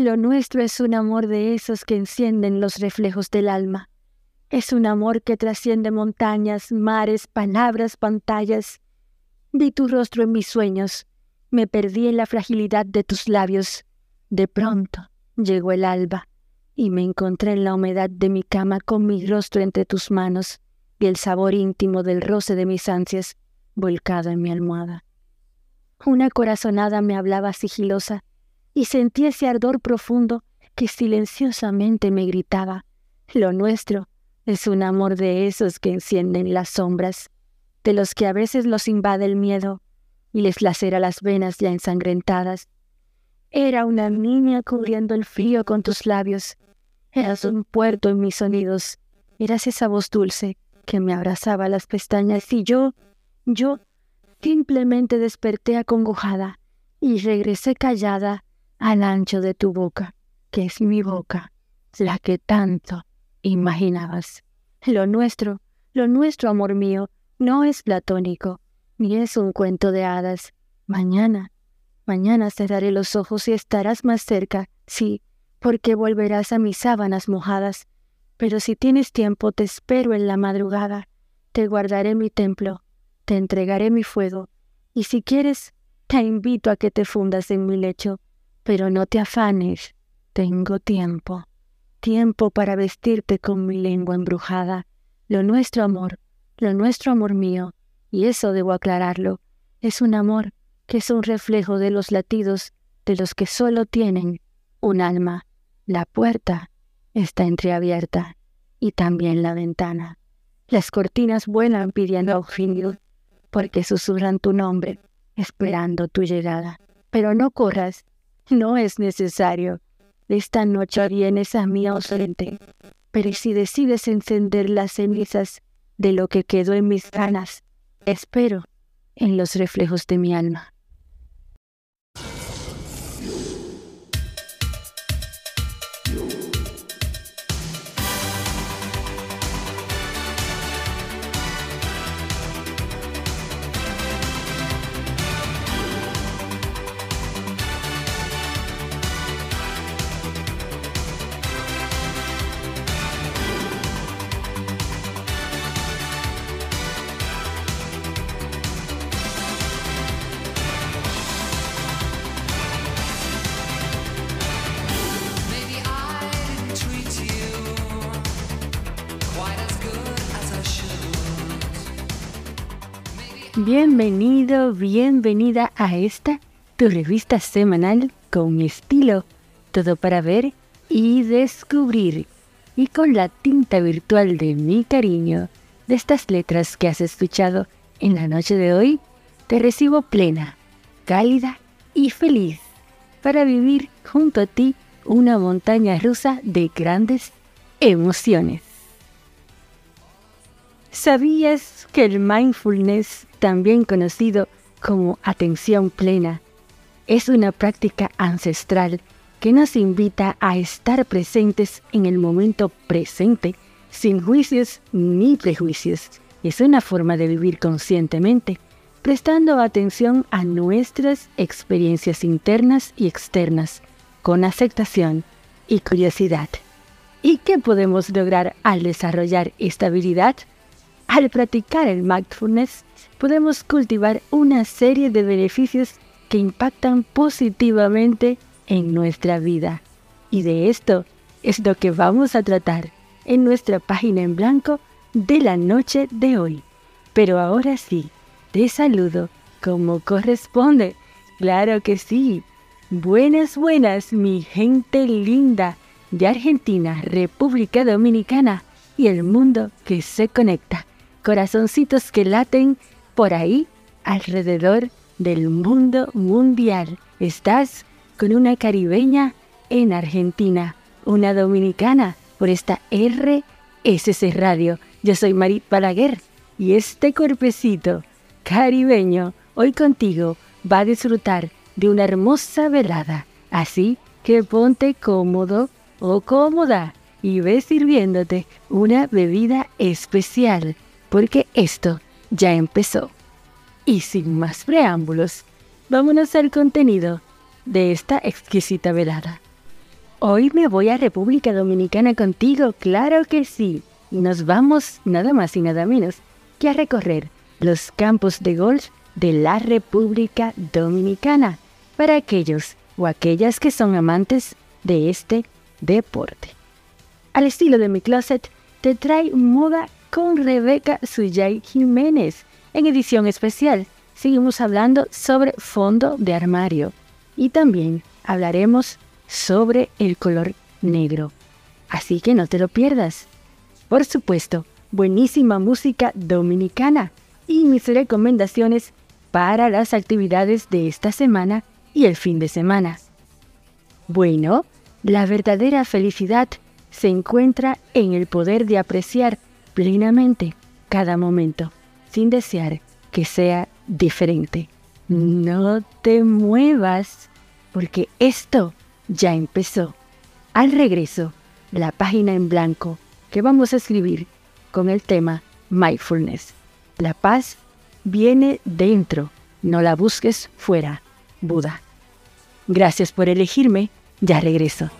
Lo nuestro es un amor de esos que encienden los reflejos del alma. Es un amor que trasciende montañas, mares, palabras, pantallas. Vi tu rostro en mis sueños, me perdí en la fragilidad de tus labios. De pronto llegó el alba y me encontré en la humedad de mi cama con mi rostro entre tus manos y el sabor íntimo del roce de mis ansias volcado en mi almohada. Una corazonada me hablaba sigilosa y sentí ese ardor profundo que silenciosamente me gritaba, lo nuestro es un amor de esos que encienden las sombras, de los que a veces los invade el miedo y les lacera las venas ya ensangrentadas. Era una niña cubriendo el frío con tus labios. Eras un puerto en mis sonidos. Eras esa voz dulce que me abrazaba las pestañas y yo, yo, simplemente desperté acongojada y regresé callada al ancho de tu boca, que es mi boca, la que tanto imaginabas. Lo nuestro, lo nuestro, amor mío, no es platónico, ni es un cuento de hadas. Mañana, mañana cerraré los ojos y estarás más cerca, sí, porque volverás a mis sábanas mojadas. Pero si tienes tiempo, te espero en la madrugada, te guardaré mi templo, te entregaré mi fuego, y si quieres, te invito a que te fundas en mi lecho, pero no te afanes, tengo tiempo tiempo para vestirte con mi lengua embrujada. Lo nuestro amor, lo nuestro amor mío, y eso debo aclararlo, es un amor que es un reflejo de los latidos de los que solo tienen un alma. La puerta está entreabierta y también la ventana. Las cortinas vuelan pidiendo auxilio porque susurran tu nombre, esperando tu llegada. Pero no corras, no es necesario. Esta noche vienes a mí ausente, pero si decides encender las cenizas de lo que quedó en mis ganas, espero en los reflejos de mi alma. Bienvenido, bienvenida a esta, tu revista semanal con estilo, todo para ver y descubrir, y con la tinta virtual de mi cariño, de estas letras que has escuchado en la noche de hoy, te recibo plena, cálida y feliz para vivir junto a ti una montaña rusa de grandes emociones. ¿Sabías que el mindfulness también conocido como atención plena, es una práctica ancestral que nos invita a estar presentes en el momento presente, sin juicios ni prejuicios. Es una forma de vivir conscientemente, prestando atención a nuestras experiencias internas y externas, con aceptación y curiosidad. ¿Y qué podemos lograr al desarrollar esta habilidad? Al practicar el mindfulness, podemos cultivar una serie de beneficios que impactan positivamente en nuestra vida. Y de esto es lo que vamos a tratar en nuestra página en blanco de la noche de hoy. Pero ahora sí, te saludo como corresponde. Claro que sí. Buenas, buenas, mi gente linda de Argentina, República Dominicana y el mundo que se conecta. Corazoncitos que laten por ahí alrededor del mundo mundial. Estás con una caribeña en Argentina, una dominicana por esta RSC Radio. Yo soy Marit Balaguer y este cuerpecito caribeño hoy contigo va a disfrutar de una hermosa velada. Así que ponte cómodo o cómoda y ve sirviéndote una bebida especial, porque esto ya empezó. Y sin más preámbulos, vámonos al contenido de esta exquisita velada. Hoy me voy a República Dominicana contigo, claro que sí. Y nos vamos nada más y nada menos que a recorrer los campos de golf de la República Dominicana para aquellos o aquellas que son amantes de este deporte. Al estilo de mi closet, te trae moda con Rebeca Suyay Jiménez. En edición especial, seguimos hablando sobre fondo de armario y también hablaremos sobre el color negro. Así que no te lo pierdas. Por supuesto, buenísima música dominicana y mis recomendaciones para las actividades de esta semana y el fin de semana. Bueno, la verdadera felicidad se encuentra en el poder de apreciar plenamente cada momento, sin desear que sea diferente. No te muevas, porque esto ya empezó. Al regreso, la página en blanco que vamos a escribir con el tema Mindfulness. La paz viene dentro, no la busques fuera. Buda. Gracias por elegirme, ya regreso.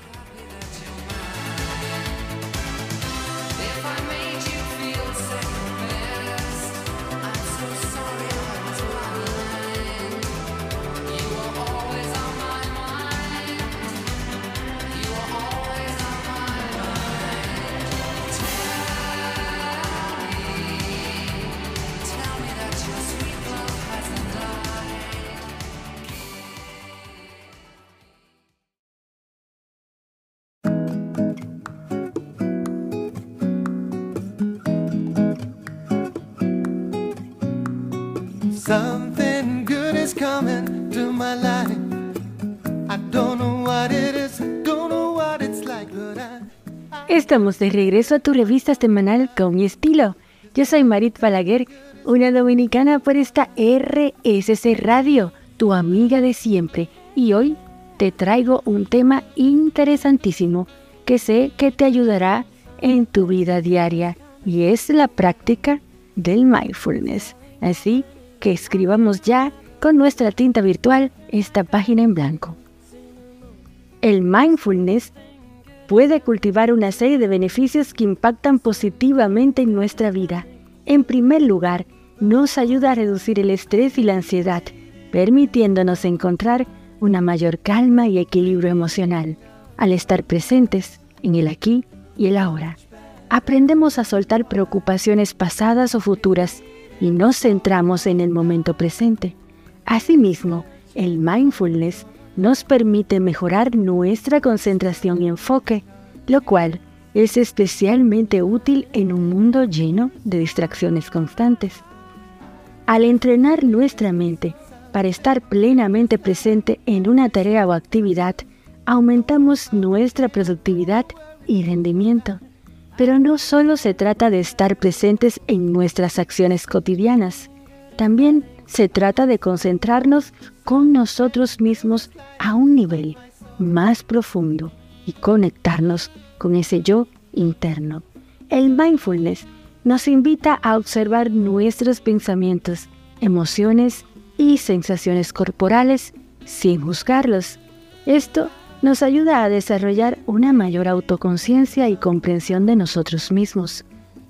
De regreso a tu revista semanal con mi estilo. Yo soy Marit Balaguer, una dominicana por esta RSC Radio, tu amiga de siempre. Y hoy te traigo un tema interesantísimo que sé que te ayudará en tu vida diaria y es la práctica del mindfulness. Así que escribamos ya con nuestra tinta virtual esta página en blanco. El mindfulness puede cultivar una serie de beneficios que impactan positivamente en nuestra vida. En primer lugar, nos ayuda a reducir el estrés y la ansiedad, permitiéndonos encontrar una mayor calma y equilibrio emocional al estar presentes en el aquí y el ahora. Aprendemos a soltar preocupaciones pasadas o futuras y nos centramos en el momento presente. Asimismo, el mindfulness nos permite mejorar nuestra concentración y enfoque, lo cual es especialmente útil en un mundo lleno de distracciones constantes. Al entrenar nuestra mente para estar plenamente presente en una tarea o actividad, aumentamos nuestra productividad y rendimiento. Pero no solo se trata de estar presentes en nuestras acciones cotidianas, también se trata de concentrarnos con nosotros mismos a un nivel más profundo y conectarnos con ese yo interno. El mindfulness nos invita a observar nuestros pensamientos, emociones y sensaciones corporales sin juzgarlos. Esto nos ayuda a desarrollar una mayor autoconciencia y comprensión de nosotros mismos.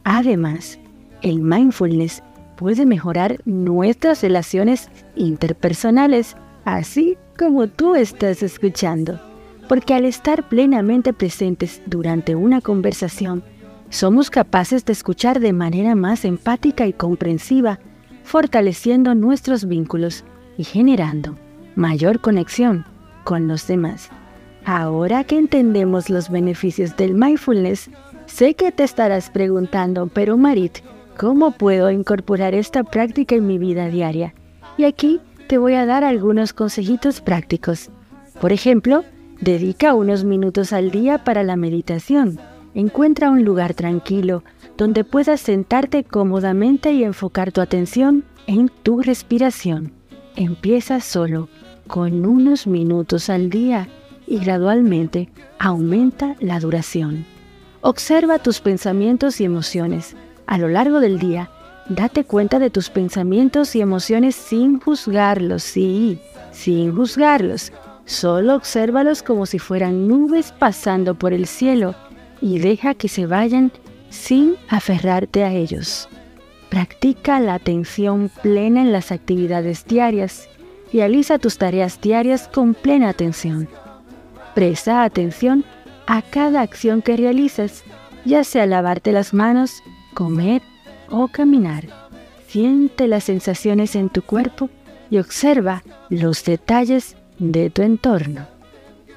Además, el mindfulness puede mejorar nuestras relaciones interpersonales, así como tú estás escuchando. Porque al estar plenamente presentes durante una conversación, somos capaces de escuchar de manera más empática y comprensiva, fortaleciendo nuestros vínculos y generando mayor conexión con los demás. Ahora que entendemos los beneficios del mindfulness, sé que te estarás preguntando, pero Marit, ¿Cómo puedo incorporar esta práctica en mi vida diaria? Y aquí te voy a dar algunos consejitos prácticos. Por ejemplo, dedica unos minutos al día para la meditación. Encuentra un lugar tranquilo donde puedas sentarte cómodamente y enfocar tu atención en tu respiración. Empieza solo, con unos minutos al día y gradualmente aumenta la duración. Observa tus pensamientos y emociones a lo largo del día, date cuenta de tus pensamientos y emociones sin juzgarlos, sí, sin juzgarlos. Solo obsérvalos como si fueran nubes pasando por el cielo y deja que se vayan sin aferrarte a ellos. Practica la atención plena en las actividades diarias. Realiza tus tareas diarias con plena atención. Presta atención a cada acción que realices, ya sea lavarte las manos, comer o caminar. Siente las sensaciones en tu cuerpo y observa los detalles de tu entorno.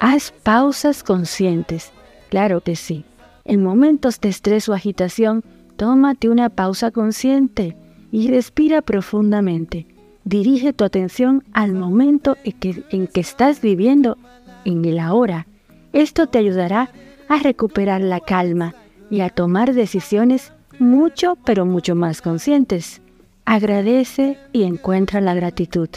Haz pausas conscientes, claro que sí. En momentos de estrés o agitación, tómate una pausa consciente y respira profundamente. Dirige tu atención al momento en que, en que estás viviendo, en el ahora. Esto te ayudará a recuperar la calma y a tomar decisiones mucho, pero mucho más conscientes. Agradece y encuentra la gratitud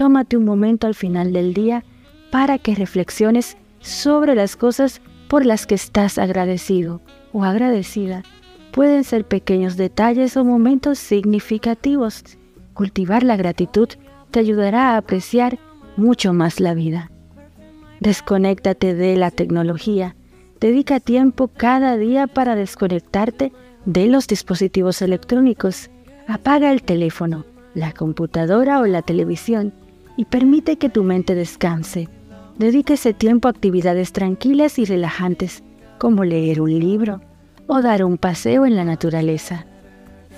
tómate un momento al final del día para que reflexiones sobre las cosas por las que estás agradecido o agradecida. Pueden ser pequeños detalles o momentos significativos. Cultivar la gratitud te ayudará a apreciar mucho más la vida. Desconéctate de la tecnología. Dedica tiempo cada día para desconectarte de los dispositivos electrónicos. Apaga el teléfono, la computadora o la televisión y permite que tu mente descanse. Dedique ese tiempo a actividades tranquilas y relajantes, como leer un libro o dar un paseo en la naturaleza.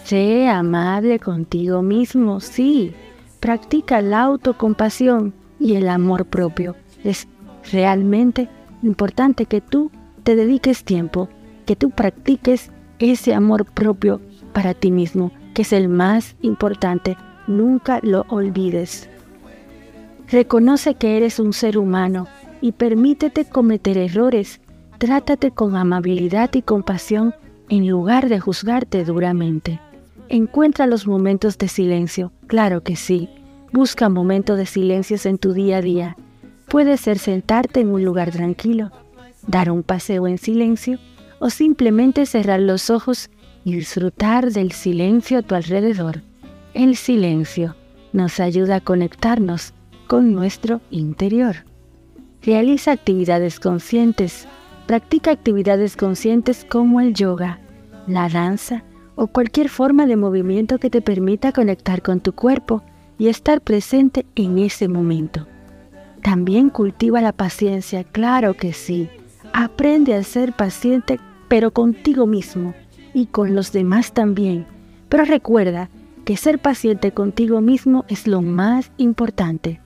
Sé amable contigo mismo, sí. Practica la autocompasión y el amor propio. Es realmente importante que tú te dediques tiempo, que tú practiques ese amor propio para ti mismo, que es el más importante. Nunca lo olvides. Reconoce que eres un ser humano y permítete cometer errores. Trátate con amabilidad y compasión en lugar de juzgarte duramente. Encuentra los momentos de silencio, claro que sí. Busca momentos de silencios en tu día a día. Puede ser sentarte en un lugar tranquilo, dar un paseo en silencio o simplemente cerrar los ojos y disfrutar del silencio a tu alrededor. El silencio nos ayuda a conectarnos con nuestro interior. Realiza actividades conscientes. Practica actividades conscientes como el yoga, la danza o cualquier forma de movimiento que te permita conectar con tu cuerpo y estar presente en ese momento. También cultiva la paciencia, claro que sí. Aprende a ser paciente, pero contigo mismo y con los demás también. Pero recuerda que ser paciente contigo mismo es lo más importante.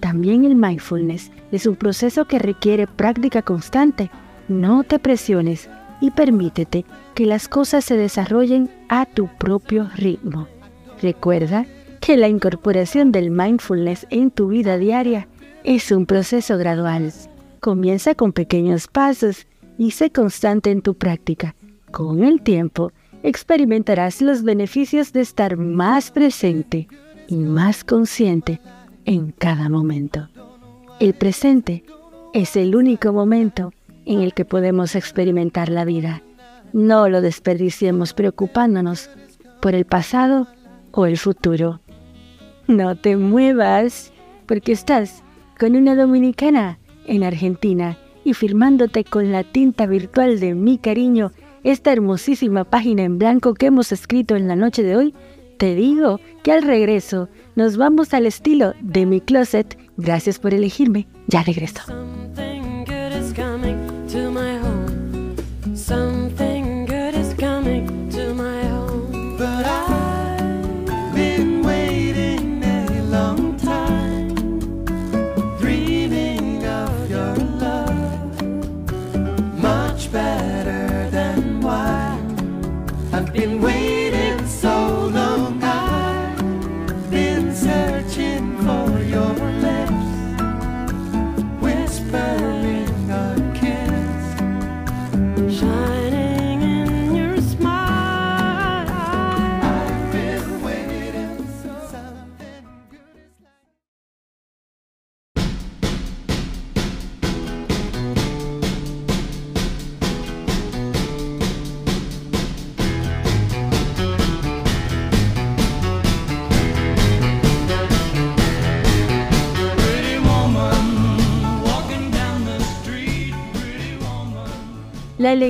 También el mindfulness es un proceso que requiere práctica constante. No te presiones y permítete que las cosas se desarrollen a tu propio ritmo. Recuerda que la incorporación del mindfulness en tu vida diaria es un proceso gradual. Comienza con pequeños pasos y sé constante en tu práctica. Con el tiempo, experimentarás los beneficios de estar más presente y más consciente en cada momento. El presente es el único momento en el que podemos experimentar la vida. No lo desperdiciemos preocupándonos por el pasado o el futuro. No te muevas porque estás con una dominicana en Argentina y firmándote con la tinta virtual de mi cariño esta hermosísima página en blanco que hemos escrito en la noche de hoy te digo que al regreso nos vamos al estilo de mi closet. Gracias por elegirme. Ya regreso.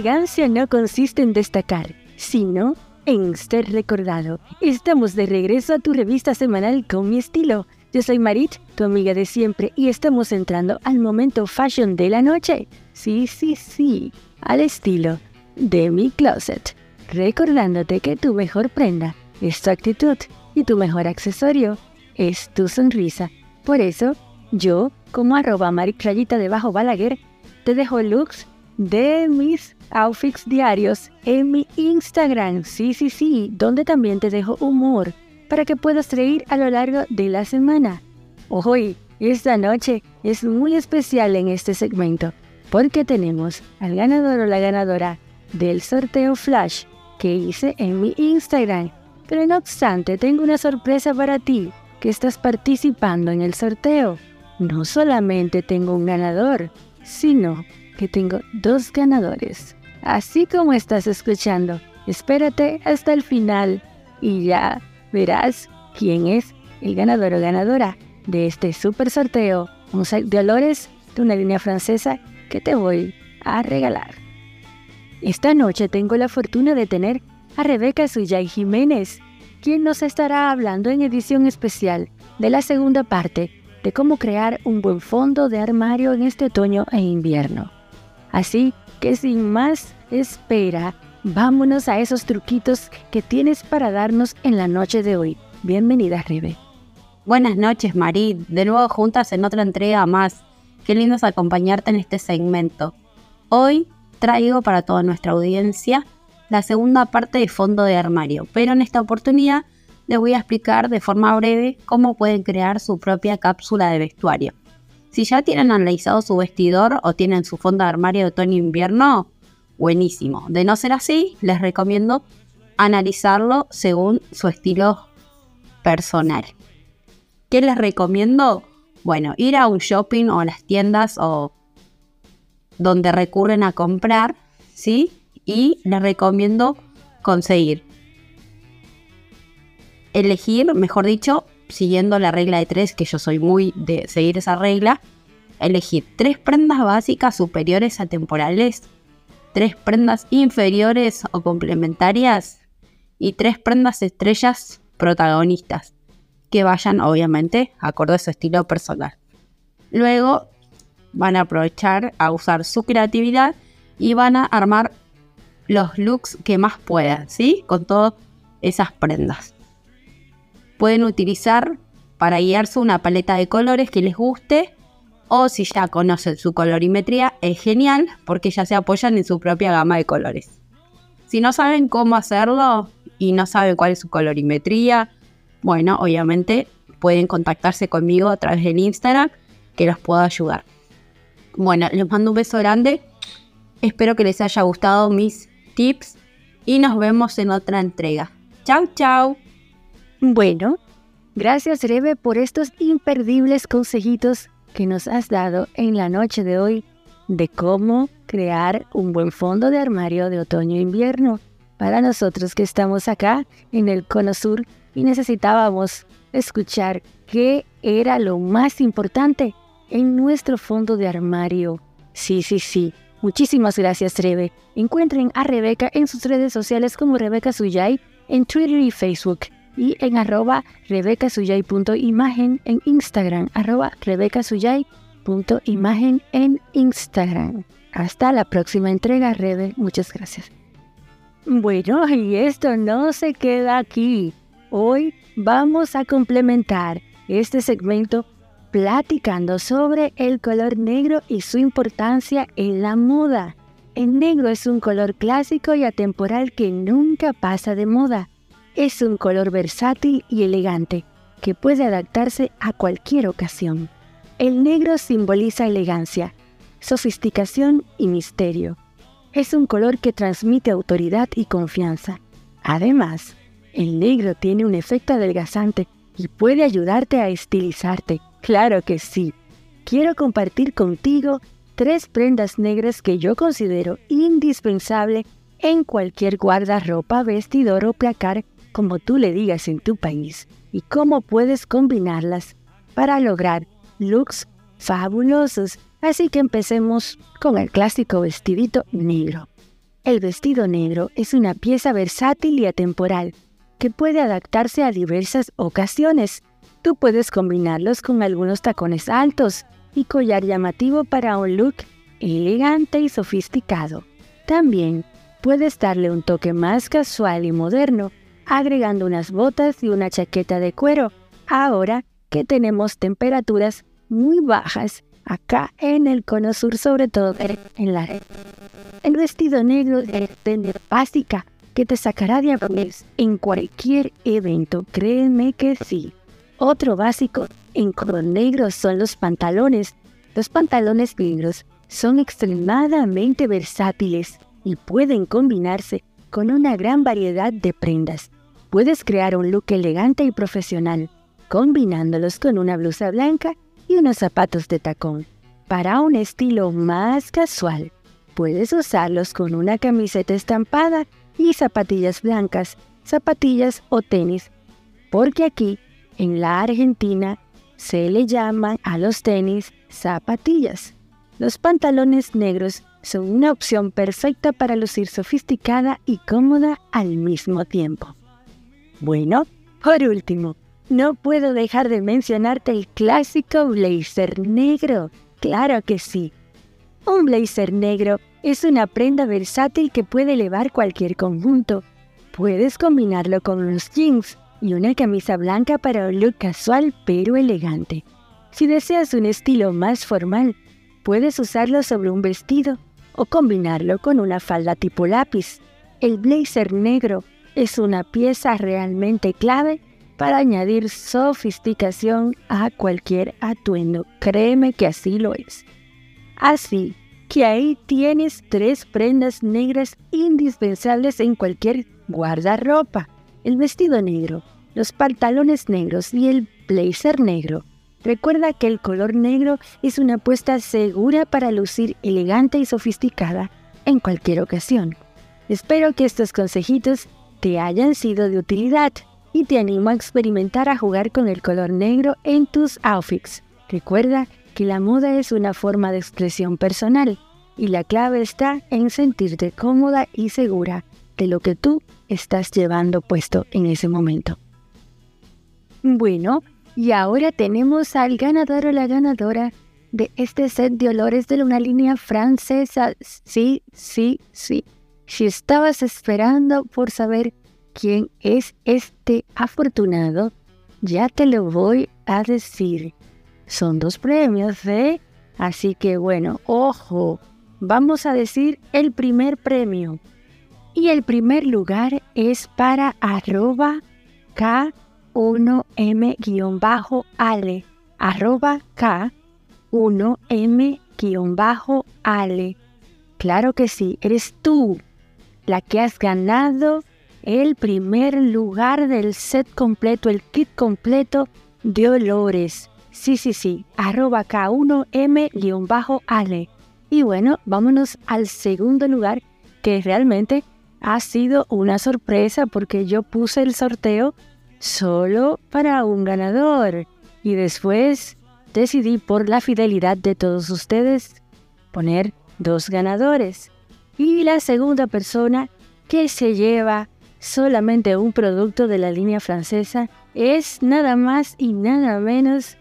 Elegancia no consiste en destacar, sino en ser recordado. Estamos de regreso a tu revista semanal con mi estilo. Yo soy Marit, tu amiga de siempre, y estamos entrando al momento fashion de la noche. Sí, sí, sí, al estilo de mi closet. Recordándote que tu mejor prenda es tu actitud y tu mejor accesorio es tu sonrisa. Por eso, yo, como arroba Marit Rayita debajo Balaguer, te dejo looks de mis outfits diarios en mi Instagram. Sí, sí, sí, donde también te dejo humor para que puedas reír a lo largo de la semana. Hoy, esta noche es muy especial en este segmento porque tenemos al ganador o la ganadora del sorteo Flash que hice en mi Instagram. Pero no obstante, tengo una sorpresa para ti que estás participando en el sorteo. No solamente tengo un ganador, sino que tengo dos ganadores. Así como estás escuchando, espérate hasta el final y ya verás quién es el ganador o ganadora de este super sorteo, un set de olores de una línea francesa que te voy a regalar. Esta noche tengo la fortuna de tener a Rebeca Suyay Jiménez, quien nos estará hablando en edición especial de la segunda parte de cómo crear un buen fondo de armario en este otoño e invierno. Así que sin más espera, vámonos a esos truquitos que tienes para darnos en la noche de hoy. Bienvenida, Rebe. Buenas noches, Marit. De nuevo juntas en otra entrega más. Qué lindo es acompañarte en este segmento. Hoy traigo para toda nuestra audiencia la segunda parte de fondo de armario, pero en esta oportunidad les voy a explicar de forma breve cómo pueden crear su propia cápsula de vestuario. Si ya tienen analizado su vestidor o tienen su fondo de armario de otoño-invierno, buenísimo. De no ser así, les recomiendo analizarlo según su estilo personal. ¿Qué les recomiendo? Bueno, ir a un shopping o a las tiendas o donde recurren a comprar, ¿sí? Y les recomiendo conseguir elegir, mejor dicho, siguiendo la regla de tres, que yo soy muy de seguir esa regla, elegir tres prendas básicas superiores a temporales, tres prendas inferiores o complementarias y tres prendas estrellas protagonistas, que vayan obviamente acorde a su estilo personal. Luego van a aprovechar a usar su creatividad y van a armar los looks que más puedan, ¿sí? Con todas esas prendas pueden utilizar para guiarse una paleta de colores que les guste o si ya conocen su colorimetría es genial porque ya se apoyan en su propia gama de colores. Si no saben cómo hacerlo y no saben cuál es su colorimetría, bueno, obviamente pueden contactarse conmigo a través del Instagram que los puedo ayudar. Bueno, les mando un beso grande. Espero que les haya gustado mis tips y nos vemos en otra entrega. Chao, chao. Bueno, gracias Rebe por estos imperdibles consejitos que nos has dado en la noche de hoy de cómo crear un buen fondo de armario de otoño e invierno para nosotros que estamos acá en el Cono Sur y necesitábamos escuchar qué era lo más importante en nuestro fondo de armario. Sí, sí, sí. Muchísimas gracias, Rebe. Encuentren a Rebeca en sus redes sociales como Rebeca Suyay en Twitter y Facebook y en arroba rebecasuyay.imagen en Instagram, arroba rebecasuyay.imagen en Instagram. Hasta la próxima entrega, Rebe. Muchas gracias. Bueno, y esto no se queda aquí. Hoy vamos a complementar este segmento platicando sobre el color negro y su importancia en la moda. El negro es un color clásico y atemporal que nunca pasa de moda. Es un color versátil y elegante que puede adaptarse a cualquier ocasión. El negro simboliza elegancia, sofisticación y misterio. Es un color que transmite autoridad y confianza. Además, el negro tiene un efecto adelgazante y puede ayudarte a estilizarte. Claro que sí. Quiero compartir contigo tres prendas negras que yo considero indispensable en cualquier guardarropa, vestidor o placar como tú le digas en tu país y cómo puedes combinarlas para lograr looks fabulosos. Así que empecemos con el clásico vestidito negro. El vestido negro es una pieza versátil y atemporal que puede adaptarse a diversas ocasiones. Tú puedes combinarlos con algunos tacones altos y collar llamativo para un look elegante y sofisticado. También puedes darle un toque más casual y moderno, agregando unas botas y una chaqueta de cuero, ahora que tenemos temperaturas muy bajas acá en el cono sur, sobre todo en la red. El vestido negro es tender básica que te sacará de apuros en cualquier evento, créeme que sí. Otro básico en color negro son los pantalones. Los pantalones negros son extremadamente versátiles y pueden combinarse con una gran variedad de prendas. Puedes crear un look elegante y profesional, combinándolos con una blusa blanca y unos zapatos de tacón. Para un estilo más casual, puedes usarlos con una camiseta estampada y zapatillas blancas, zapatillas o tenis, porque aquí, en la Argentina, se le llaman a los tenis zapatillas. Los pantalones negros son una opción perfecta para lucir sofisticada y cómoda al mismo tiempo. Bueno, por último, no puedo dejar de mencionarte el clásico blazer negro. Claro que sí. Un blazer negro es una prenda versátil que puede elevar cualquier conjunto. Puedes combinarlo con unos jeans y una camisa blanca para un look casual pero elegante. Si deseas un estilo más formal, puedes usarlo sobre un vestido o combinarlo con una falda tipo lápiz. El blazer negro es una pieza realmente clave para añadir sofisticación a cualquier atuendo. Créeme que así lo es. Así que ahí tienes tres prendas negras indispensables en cualquier guardarropa. El vestido negro, los pantalones negros y el blazer negro. Recuerda que el color negro es una apuesta segura para lucir elegante y sofisticada en cualquier ocasión. Espero que estos consejitos te hayan sido de utilidad y te animo a experimentar a jugar con el color negro en tus outfits. Recuerda que la moda es una forma de expresión personal y la clave está en sentirte cómoda y segura de lo que tú estás llevando puesto en ese momento. Bueno, y ahora tenemos al ganador o la ganadora de este set de olores de una línea francesa. Sí, sí, sí. Si estabas esperando por saber quién es este afortunado, ya te lo voy a decir. Son dos premios, ¿eh? Así que bueno, ojo, vamos a decir el primer premio. Y el primer lugar es para arroba K 1M-ale, arroba K1M-ale. Claro que sí, eres tú la que has ganado el primer lugar del set completo, el kit completo de olores. Sí, sí, sí, arroba K1M-ale. Y bueno, vámonos al segundo lugar, que realmente ha sido una sorpresa porque yo puse el sorteo solo para un ganador. Y después decidí por la fidelidad de todos ustedes poner dos ganadores. Y la segunda persona que se lleva solamente un producto de la línea francesa es nada más y nada menos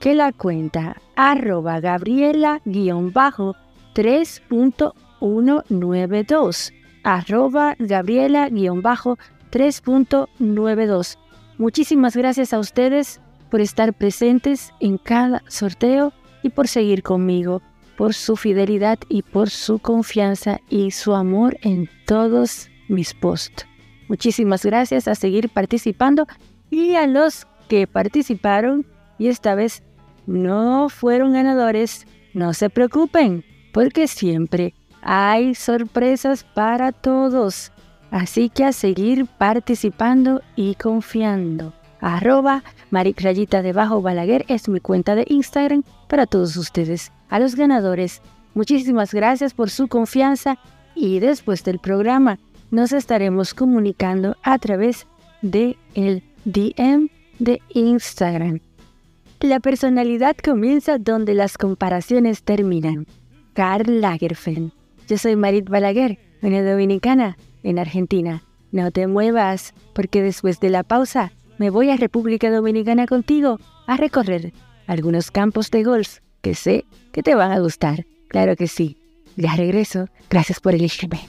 que la cuenta arroba gabriela-3.192 arroba gabriela-3.92 Muchísimas gracias a ustedes por estar presentes en cada sorteo y por seguir conmigo, por su fidelidad y por su confianza y su amor en todos mis posts. Muchísimas gracias a seguir participando y a los que participaron y esta vez no fueron ganadores, no se preocupen, porque siempre hay sorpresas para todos. Así que a seguir participando y confiando. Arroba maricrayita debajo Balaguer es mi cuenta de Instagram para todos ustedes. A los ganadores, muchísimas gracias por su confianza y después del programa nos estaremos comunicando a través de el DM de Instagram. La personalidad comienza donde las comparaciones terminan. Karl Lagerfeld. Yo soy Marit Balaguer una dominicana en Argentina. No te muevas, porque después de la pausa me voy a República Dominicana contigo a recorrer algunos campos de golf que sé que te van a gustar. Claro que sí. Ya regreso. Gracias por elegirme.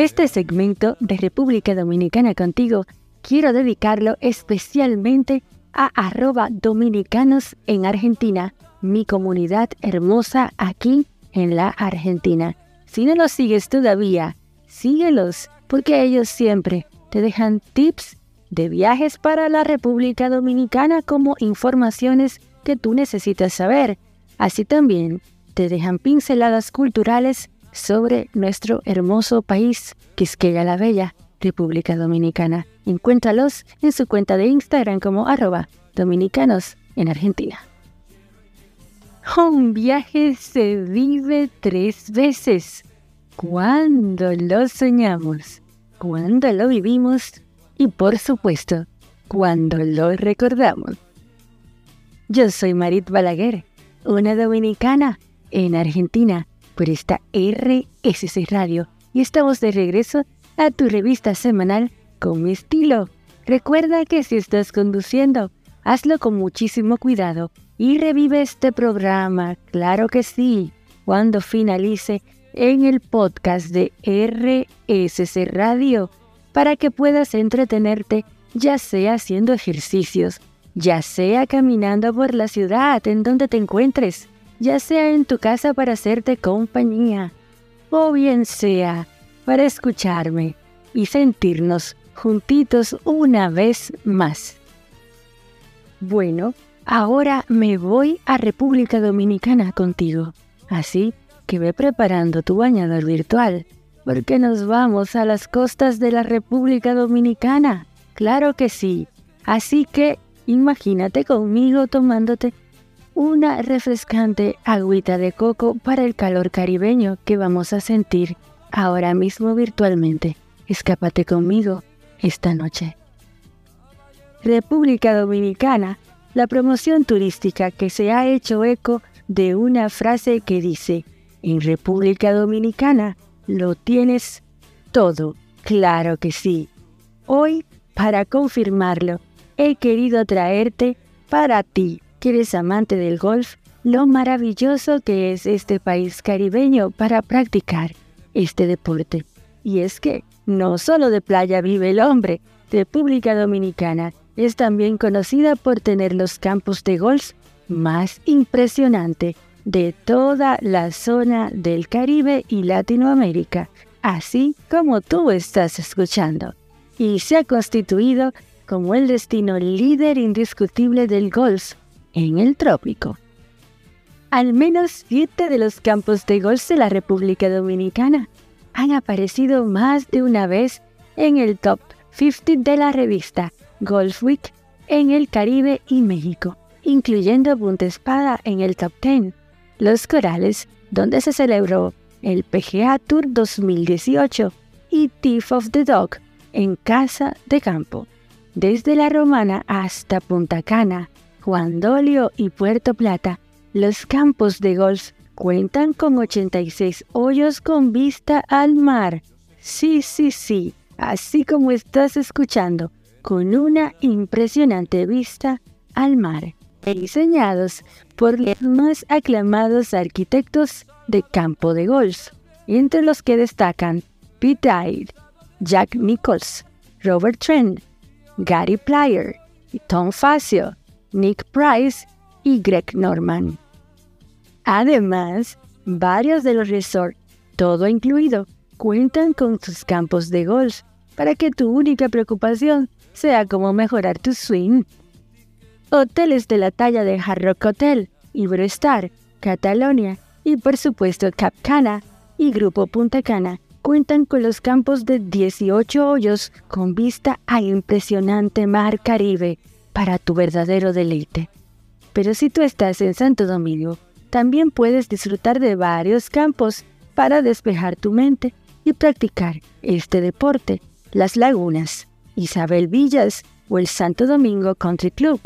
Este segmento de República Dominicana contigo quiero dedicarlo especialmente a arroba dominicanos en Argentina, mi comunidad hermosa aquí en la Argentina. Si no los sigues todavía, síguelos porque ellos siempre te dejan tips de viajes para la República Dominicana como informaciones que tú necesitas saber. Así también te dejan pinceladas culturales sobre nuestro hermoso país, Quisqueya la Bella, República Dominicana. Encuéntralos en su cuenta de Instagram como arroba dominicanos en Argentina. Un viaje se vive tres veces. Cuando lo soñamos, cuando lo vivimos y por supuesto, cuando lo recordamos. Yo soy Marit Balaguer, una dominicana en Argentina por esta RSC Radio y estamos de regreso a tu revista semanal con mi estilo. Recuerda que si estás conduciendo, hazlo con muchísimo cuidado y revive este programa, claro que sí, cuando finalice en el podcast de RSC Radio para que puedas entretenerte ya sea haciendo ejercicios, ya sea caminando por la ciudad en donde te encuentres ya sea en tu casa para hacerte compañía, o bien sea para escucharme y sentirnos juntitos una vez más. Bueno, ahora me voy a República Dominicana contigo, así que ve preparando tu bañador virtual, porque nos vamos a las costas de la República Dominicana. Claro que sí, así que imagínate conmigo tomándote una refrescante agüita de coco para el calor caribeño que vamos a sentir ahora mismo virtualmente. Escápate conmigo esta noche. República Dominicana, la promoción turística que se ha hecho eco de una frase que dice, en República Dominicana lo tienes todo, claro que sí. Hoy, para confirmarlo, he querido traerte para ti que eres amante del golf, lo maravilloso que es este país caribeño para practicar este deporte. Y es que no solo de playa vive el hombre, República Dominicana es también conocida por tener los campos de golf más impresionante de toda la zona del Caribe y Latinoamérica, así como tú estás escuchando. Y se ha constituido como el destino líder indiscutible del golf en el trópico. Al menos siete de los campos de golf de la República Dominicana han aparecido más de una vez en el top 50 de la revista Golf Week en el Caribe y México, incluyendo Punta Espada en el top 10, Los Corales, donde se celebró el PGA Tour 2018 y Thief of the Dog en Casa de Campo, desde La Romana hasta Punta Cana, Juan Dolio y Puerto Plata, los campos de golf cuentan con 86 hoyos con vista al mar. Sí, sí, sí, así como estás escuchando, con una impresionante vista al mar, diseñados por los más aclamados arquitectos de campo de golf, entre los que destacan Pete Dye, Jack Nichols, Robert Trent, Gary Plyer y Tom Facio, Nick Price y Greg Norman. Además, varios de los resorts todo incluido. Cuentan con sus campos de golf para que tu única preocupación sea cómo mejorar tu swing. Hoteles de la talla de Hard Rock Hotel, Iberostar, Catalonia y por supuesto Cap Cana y Grupo Punta Cana cuentan con los campos de 18 hoyos con vista al impresionante mar Caribe para tu verdadero deleite. Pero si tú estás en Santo Domingo, también puedes disfrutar de varios campos para despejar tu mente y practicar este deporte las Lagunas, Isabel Villas o el Santo Domingo Country Club,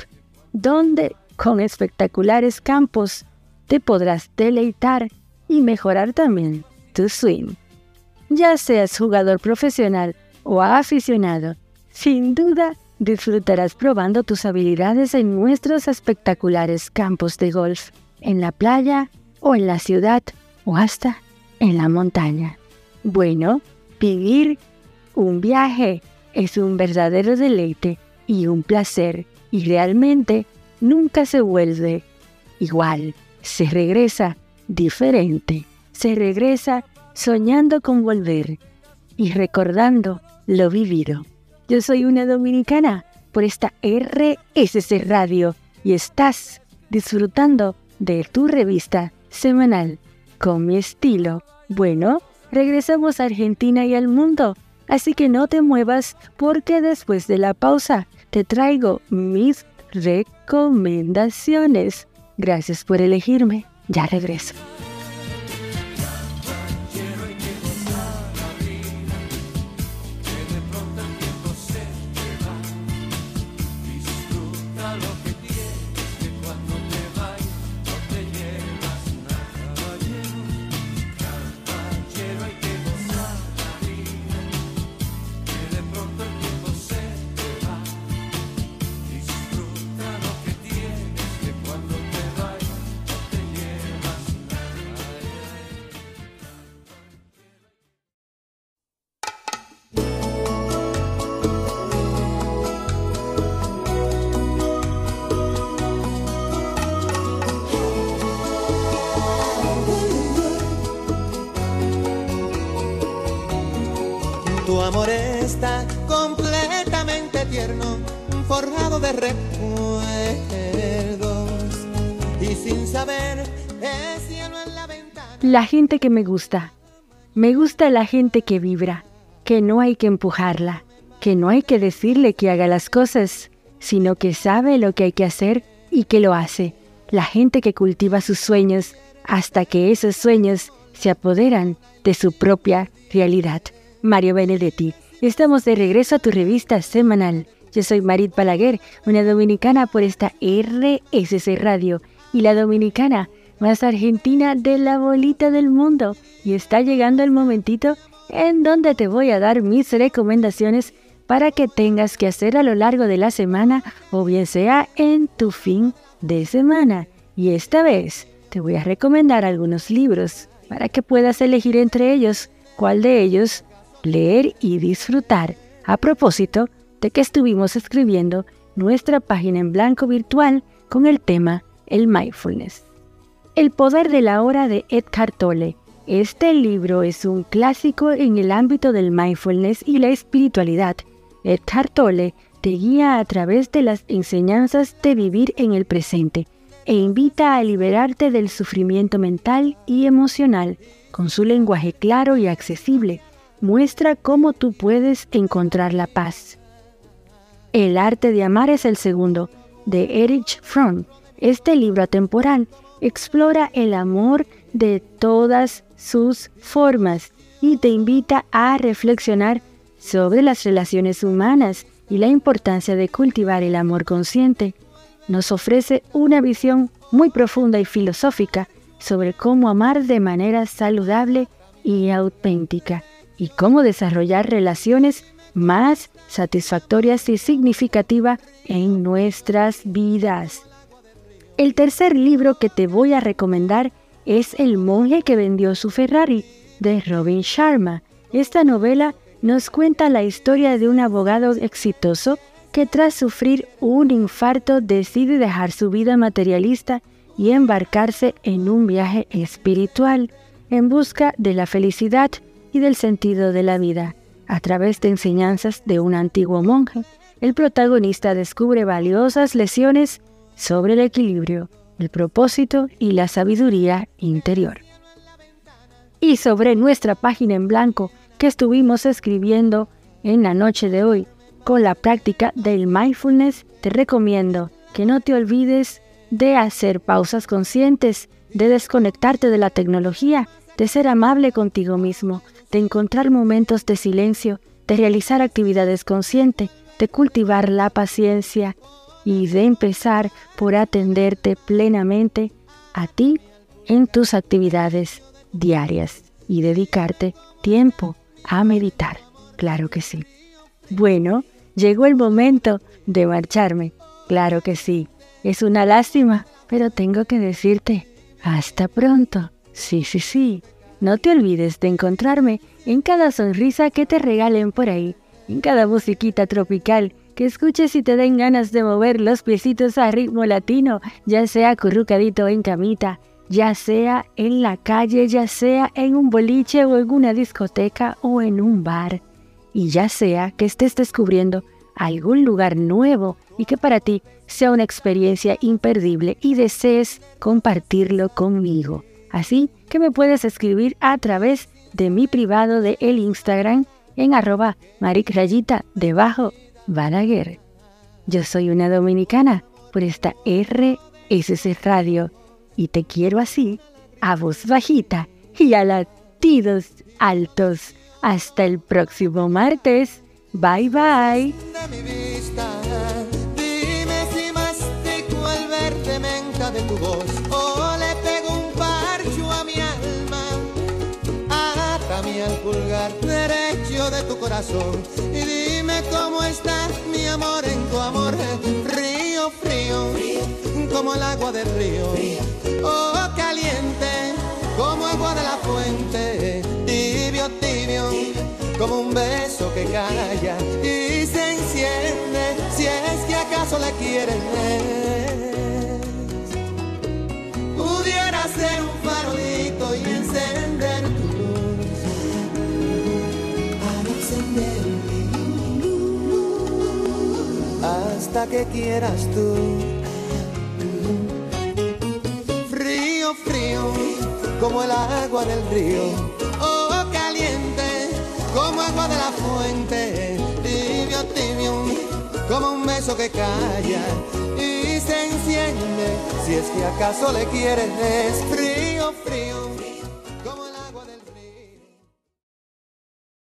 donde con espectaculares campos te podrás deleitar y mejorar también tu swing. Ya seas jugador profesional o aficionado, sin duda disfrutarás probando tus habilidades en nuestros espectaculares campos de golf, en la playa o en la ciudad o hasta en la montaña. Bueno, vivir un viaje es un verdadero deleite y un placer y realmente nunca se vuelve igual. Se regresa diferente. Se regresa soñando con volver y recordando lo vivido. Yo soy una dominicana por esta RSC Radio y estás disfrutando de tu revista semanal con mi estilo. Bueno, regresamos a Argentina y al mundo Así que no te muevas porque después de la pausa te traigo mis recomendaciones. Gracias por elegirme. Ya regreso. La gente que me gusta. Me gusta la gente que vibra, que no hay que empujarla, que no hay que decirle que haga las cosas, sino que sabe lo que hay que hacer y que lo hace. La gente que cultiva sus sueños hasta que esos sueños se apoderan de su propia realidad. Mario Benedetti. Estamos de regreso a tu revista semanal. Yo soy Marit Palaguer, una dominicana por esta RSC Radio y la dominicana más argentina de la bolita del mundo. Y está llegando el momentito en donde te voy a dar mis recomendaciones para que tengas que hacer a lo largo de la semana o bien sea en tu fin de semana. Y esta vez te voy a recomendar algunos libros para que puedas elegir entre ellos cuál de ellos leer y disfrutar a propósito de que estuvimos escribiendo nuestra página en blanco virtual con el tema el mindfulness. El poder de la hora de Eckhart Tolle. Este libro es un clásico en el ámbito del mindfulness y la espiritualidad. Eckhart Tolle te guía a través de las enseñanzas de vivir en el presente e invita a liberarte del sufrimiento mental y emocional con su lenguaje claro y accesible muestra cómo tú puedes encontrar la paz. El arte de amar es el segundo, de Erich Fromm. Este libro atemporal explora el amor de todas sus formas y te invita a reflexionar sobre las relaciones humanas y la importancia de cultivar el amor consciente. Nos ofrece una visión muy profunda y filosófica sobre cómo amar de manera saludable y auténtica y cómo desarrollar relaciones más satisfactorias y significativas en nuestras vidas. El tercer libro que te voy a recomendar es El monje que vendió su Ferrari, de Robin Sharma. Esta novela nos cuenta la historia de un abogado exitoso que tras sufrir un infarto decide dejar su vida materialista y embarcarse en un viaje espiritual en busca de la felicidad y del sentido de la vida. A través de enseñanzas de un antiguo monje, el protagonista descubre valiosas lecciones sobre el equilibrio, el propósito y la sabiduría interior. Y sobre nuestra página en blanco que estuvimos escribiendo en la noche de hoy con la práctica del mindfulness, te recomiendo que no te olvides de hacer pausas conscientes, de desconectarte de la tecnología, de ser amable contigo mismo, de encontrar momentos de silencio, de realizar actividades conscientes, de cultivar la paciencia y de empezar por atenderte plenamente a ti en tus actividades diarias y dedicarte tiempo a meditar. Claro que sí. Bueno, llegó el momento de marcharme. Claro que sí. Es una lástima, pero tengo que decirte, hasta pronto. Sí, sí, sí. No te olvides de encontrarme en cada sonrisa que te regalen por ahí, en cada musiquita tropical que escuches y te den ganas de mover los piecitos a ritmo latino, ya sea acurrucadito en camita, ya sea en la calle, ya sea en un boliche o en una discoteca o en un bar, y ya sea que estés descubriendo algún lugar nuevo y que para ti sea una experiencia imperdible y desees compartirlo conmigo. Así que me puedes escribir a través de mi privado de el Instagram en arroba maricrayita debajo Balaguer. Yo soy una dominicana por esta RSC Radio y te quiero así, a voz bajita y a latidos altos. Hasta el próximo martes. Bye bye. Y dime cómo está mi amor en tu amor. Río frío, como el agua del río. Oh, caliente, como agua de la fuente. Tibio, tibio, como un beso que calla y se enciende. Si es que acaso le quieres. Pudiera ser un farolito y encender Hasta que quieras tú. Frío, frío, como el agua del río. Oh, caliente, como agua de la fuente. Tibio, tibio, como un beso que calla y se enciende. Si es que acaso le quieres, frío, frío.